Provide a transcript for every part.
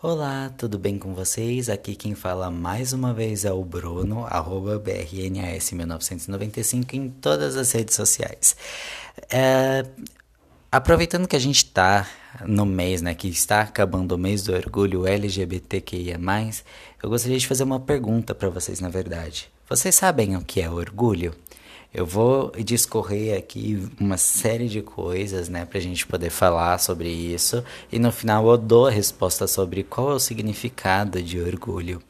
Olá, tudo bem com vocês? Aqui quem fala mais uma vez é o Bruno, arroba BRNAS1995 em todas as redes sociais. É, aproveitando que a gente está no mês, né, que está acabando o mês do orgulho LGBTQIA+, eu gostaria de fazer uma pergunta para vocês, na verdade. Vocês sabem o que é orgulho? Eu vou discorrer aqui uma série de coisas, né, pra gente poder falar sobre isso. E no final eu dou a resposta sobre qual é o significado de orgulho,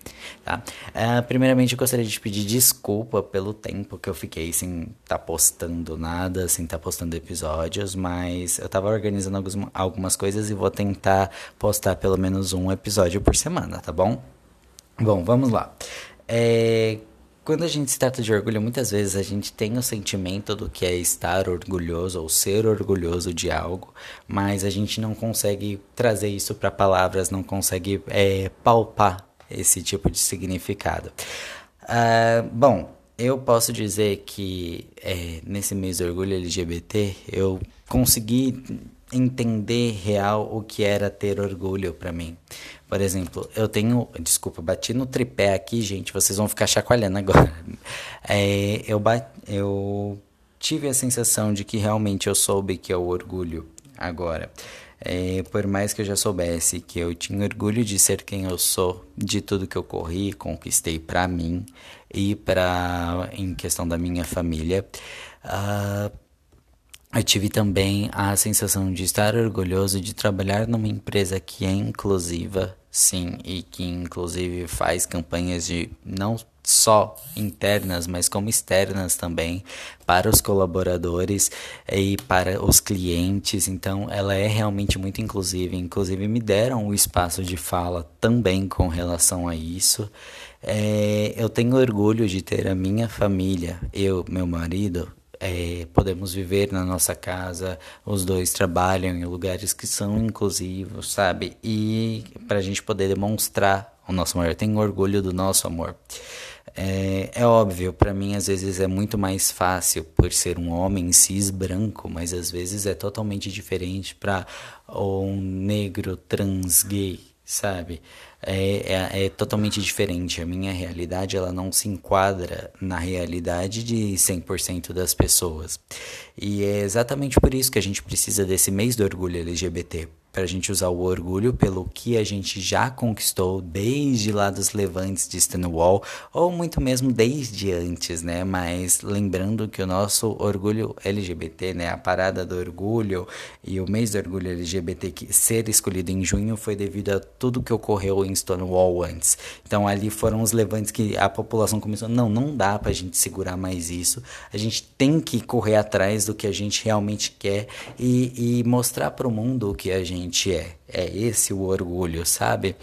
tá? Uh, primeiramente eu gostaria de pedir desculpa pelo tempo que eu fiquei sem estar tá postando nada, sem estar tá postando episódios, mas eu tava organizando alguns, algumas coisas e vou tentar postar pelo menos um episódio por semana, tá bom? Bom, vamos lá. É, quando a gente se trata de orgulho, muitas vezes a gente tem o sentimento do que é estar orgulhoso ou ser orgulhoso de algo, mas a gente não consegue trazer isso para palavras, não consegue é, palpar esse tipo de significado. Uh, bom, eu posso dizer que é, nesse mês do orgulho LGBT eu consegui entender real o que era ter orgulho para mim. Por exemplo, eu tenho. Desculpa, bati no tripé aqui, gente. Vocês vão ficar chacoalhando agora. É, eu, eu tive a sensação de que realmente eu soube que é o orgulho agora. É, por mais que eu já soubesse que eu tinha orgulho de ser quem eu sou, de tudo que eu corri, conquistei para mim e para em questão da minha família. Uh, eu tive também a sensação de estar orgulhoso de trabalhar numa empresa que é inclusiva, sim, e que inclusive faz campanhas de não só internas, mas como externas também para os colaboradores e para os clientes. Então, ela é realmente muito inclusiva. Inclusive, me deram o espaço de fala também com relação a isso. É, eu tenho orgulho de ter a minha família, eu, meu marido, é, podemos viver na nossa casa, os dois trabalham em lugares que são inclusivos, sabe? E para a gente poder demonstrar o nosso amor, tenho orgulho do nosso amor. É, é óbvio, para mim às vezes é muito mais fácil por ser um homem cis branco, mas às vezes é totalmente diferente para um negro trans gay, sabe? É, é, é, totalmente diferente. A minha realidade ela não se enquadra na realidade de 100% das pessoas. E é exatamente por isso que a gente precisa desse mês do orgulho LGBT para a gente usar o orgulho pelo que a gente já conquistou desde lá dos levantes de Stonewall, ou muito mesmo desde antes, né? Mas lembrando que o nosso orgulho LGBT, né? A parada do orgulho e o mês do orgulho LGBT que ser escolhido em junho foi devido a tudo que ocorreu em Stonewall antes. Então ali foram os levantes que a população começou, não, não dá para a gente segurar mais isso. A gente tem que correr atrás do que a gente realmente quer e, e mostrar para o mundo o que a gente gente é. É esse o orgulho, sabe?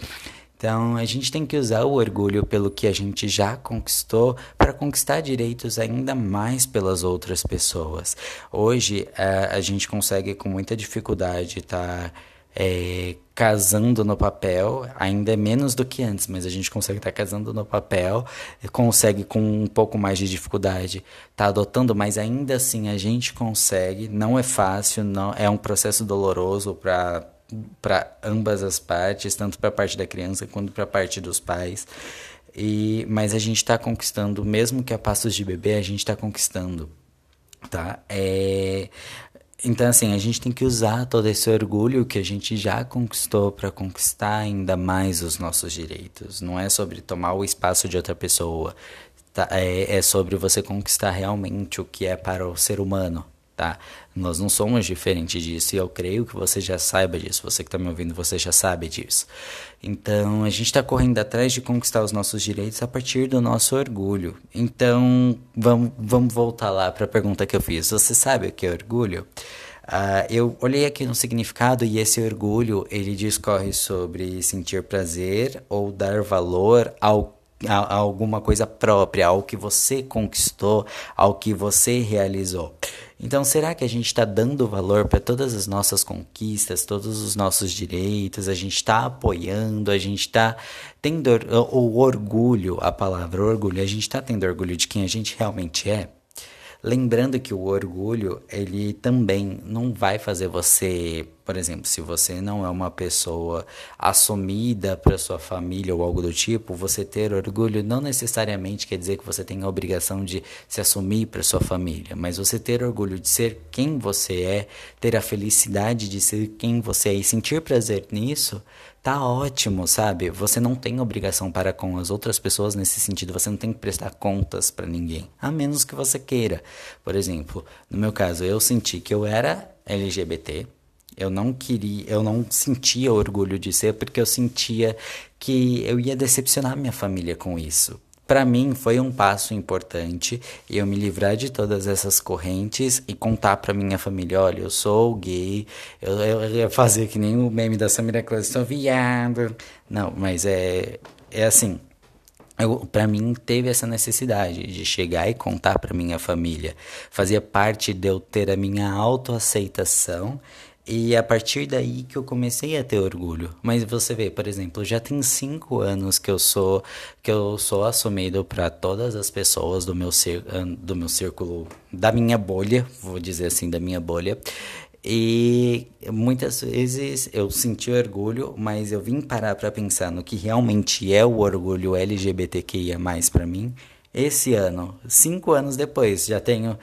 Então a gente tem que usar o orgulho pelo que a gente já conquistou para conquistar direitos ainda mais pelas outras pessoas. Hoje a, a gente consegue com muita dificuldade estar. Tá, é, casando no papel, ainda é menos do que antes, mas a gente consegue estar tá casando no papel, consegue com um pouco mais de dificuldade estar tá adotando, mas ainda assim a gente consegue, não é fácil, não é um processo doloroso para para ambas as partes, tanto para a parte da criança quanto para a parte dos pais. E, mas a gente está conquistando, mesmo que a passos de bebê, a gente está conquistando, tá? É, então, assim, a gente tem que usar todo esse orgulho que a gente já conquistou para conquistar ainda mais os nossos direitos. Não é sobre tomar o espaço de outra pessoa, tá? é, é sobre você conquistar realmente o que é para o ser humano, tá? Nós não somos diferentes disso e eu creio que você já saiba disso. Você que está me ouvindo, você já sabe disso. Então, a gente está correndo atrás de conquistar os nossos direitos a partir do nosso orgulho. Então, vamos, vamos voltar lá para a pergunta que eu fiz. Você sabe o que é orgulho? Uh, eu olhei aqui no significado e esse orgulho ele discorre sobre sentir prazer ou dar valor ao a, a alguma coisa própria, ao que você conquistou, ao que você realizou. Então, será que a gente está dando valor para todas as nossas conquistas, todos os nossos direitos? A gente está apoiando, a gente está tendo o orgulho, a palavra orgulho, a gente está tendo orgulho de quem a gente realmente é? Lembrando que o orgulho, ele também não vai fazer você, por exemplo, se você não é uma pessoa assumida para sua família ou algo do tipo, você ter orgulho não necessariamente quer dizer que você tem a obrigação de se assumir para sua família, mas você ter orgulho de ser quem você é, ter a felicidade de ser quem você é e sentir prazer nisso, tá ótimo, sabe? Você não tem obrigação para com as outras pessoas nesse sentido, você não tem que prestar contas para ninguém, a menos que você queira. Por exemplo, no meu caso, eu senti que eu era LGBT, eu não queria, eu não sentia orgulho de ser porque eu sentia que eu ia decepcionar minha família com isso. Para mim foi um passo importante eu me livrar de todas essas correntes e contar para minha família, olha, eu sou gay, eu, eu ia fazer que nem o meme da Samira Claus, sou viado. Não, mas é é assim, para mim teve essa necessidade de chegar e contar para minha família. Fazia parte de eu ter a minha autoaceitação e a partir daí que eu comecei a ter orgulho. Mas você vê, por exemplo, já tem cinco anos que eu sou que eu sou assumido para todas as pessoas do meu do meu círculo, da minha bolha, vou dizer assim, da minha bolha. E muitas vezes eu senti orgulho, mas eu vim parar para pensar no que realmente é o orgulho LGBTQIA+ para mim esse ano, cinco anos depois, já tenho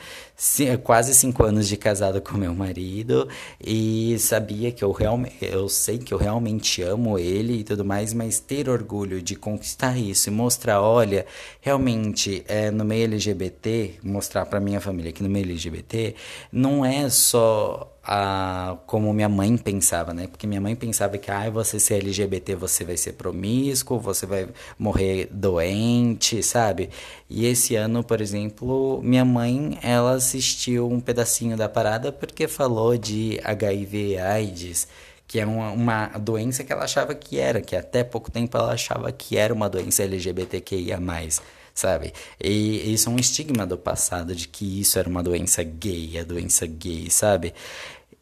quase cinco anos de casado com meu marido e sabia que eu realmente, eu sei que eu realmente amo ele e tudo mais, mas ter orgulho de conquistar isso e mostrar, olha, realmente é, no meio LGBT, mostrar para minha família que no meio LGBT não é só a, como minha mãe pensava, né? Porque minha mãe pensava que, ah, você ser LGBT, você vai ser promíscuo, você vai morrer doente, sabe? E esse ano, por exemplo, minha mãe, ela assistiu um pedacinho da parada porque falou de HIV AIDS, que é uma, uma doença que ela achava que era, que até pouco tempo ela achava que era uma doença LGBTQIA+, sabe? E isso é um estigma do passado de que isso era uma doença gay, a doença gay, sabe?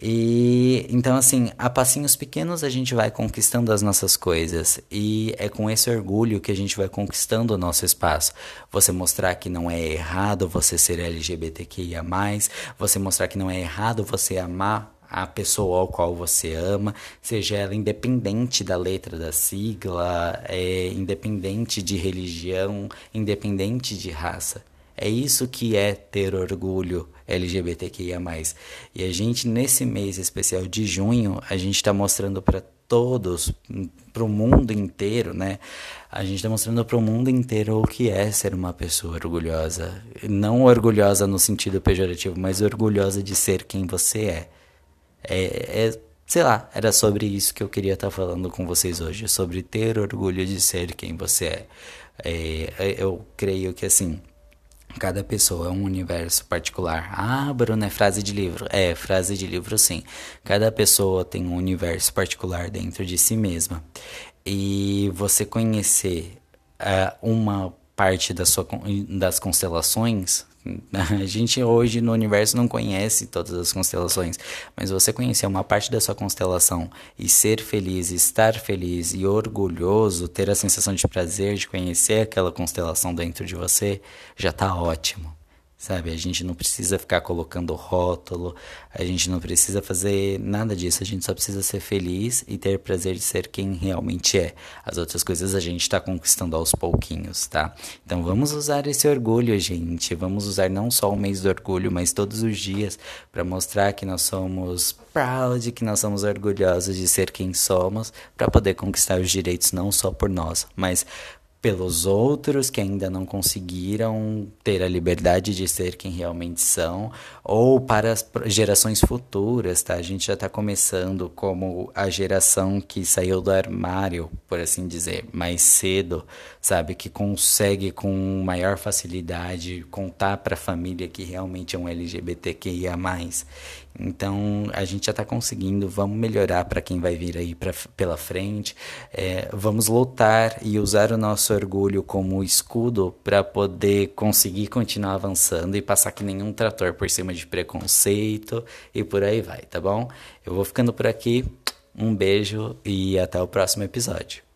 E então, assim, a passinhos pequenos a gente vai conquistando as nossas coisas. E é com esse orgulho que a gente vai conquistando o nosso espaço. Você mostrar que não é errado você ser LGBTQIA, você mostrar que não é errado você amar a pessoa ao qual você ama, seja ela independente da letra da sigla, é, independente de religião, independente de raça. É isso que é ter orgulho LGBTQIA+. E a gente, nesse mês especial de junho, a gente está mostrando para todos, para o mundo inteiro, né? A gente está mostrando para o mundo inteiro o que é ser uma pessoa orgulhosa. Não orgulhosa no sentido pejorativo, mas orgulhosa de ser quem você é. É, é sei lá, era sobre isso que eu queria estar tá falando com vocês hoje, sobre ter orgulho de ser quem você é. é eu creio que assim Cada pessoa é um universo particular. Ah, Bruno, é frase de livro. É, frase de livro sim. Cada pessoa tem um universo particular dentro de si mesma. E você conhecer uh, uma parte da sua, das constelações A gente hoje no universo não conhece todas as constelações, mas você conhecer uma parte da sua constelação e ser feliz, estar feliz e orgulhoso, ter a sensação de prazer de conhecer aquela constelação dentro de você, já está ótimo sabe? A gente não precisa ficar colocando rótulo, a gente não precisa fazer nada disso, a gente só precisa ser feliz e ter prazer de ser quem realmente é. As outras coisas a gente está conquistando aos pouquinhos, tá? Então vamos usar esse orgulho, gente. Vamos usar não só o mês do orgulho, mas todos os dias para mostrar que nós somos proud, que nós somos orgulhosos de ser quem somos, para poder conquistar os direitos não só por nós, mas pelos outros que ainda não conseguiram ter a liberdade de ser quem realmente são, ou para as gerações futuras, tá? A gente já está começando como a geração que saiu do armário, por assim dizer, mais cedo, sabe? Que consegue com maior facilidade contar para a família que realmente é um LGBTQIA+. Então a gente já está conseguindo, vamos melhorar para quem vai vir aí pra, pela frente, é, vamos lutar e usar o nosso orgulho como escudo para poder conseguir continuar avançando e passar que nenhum trator por cima de preconceito e por aí vai, tá bom? Eu vou ficando por aqui, um beijo e até o próximo episódio.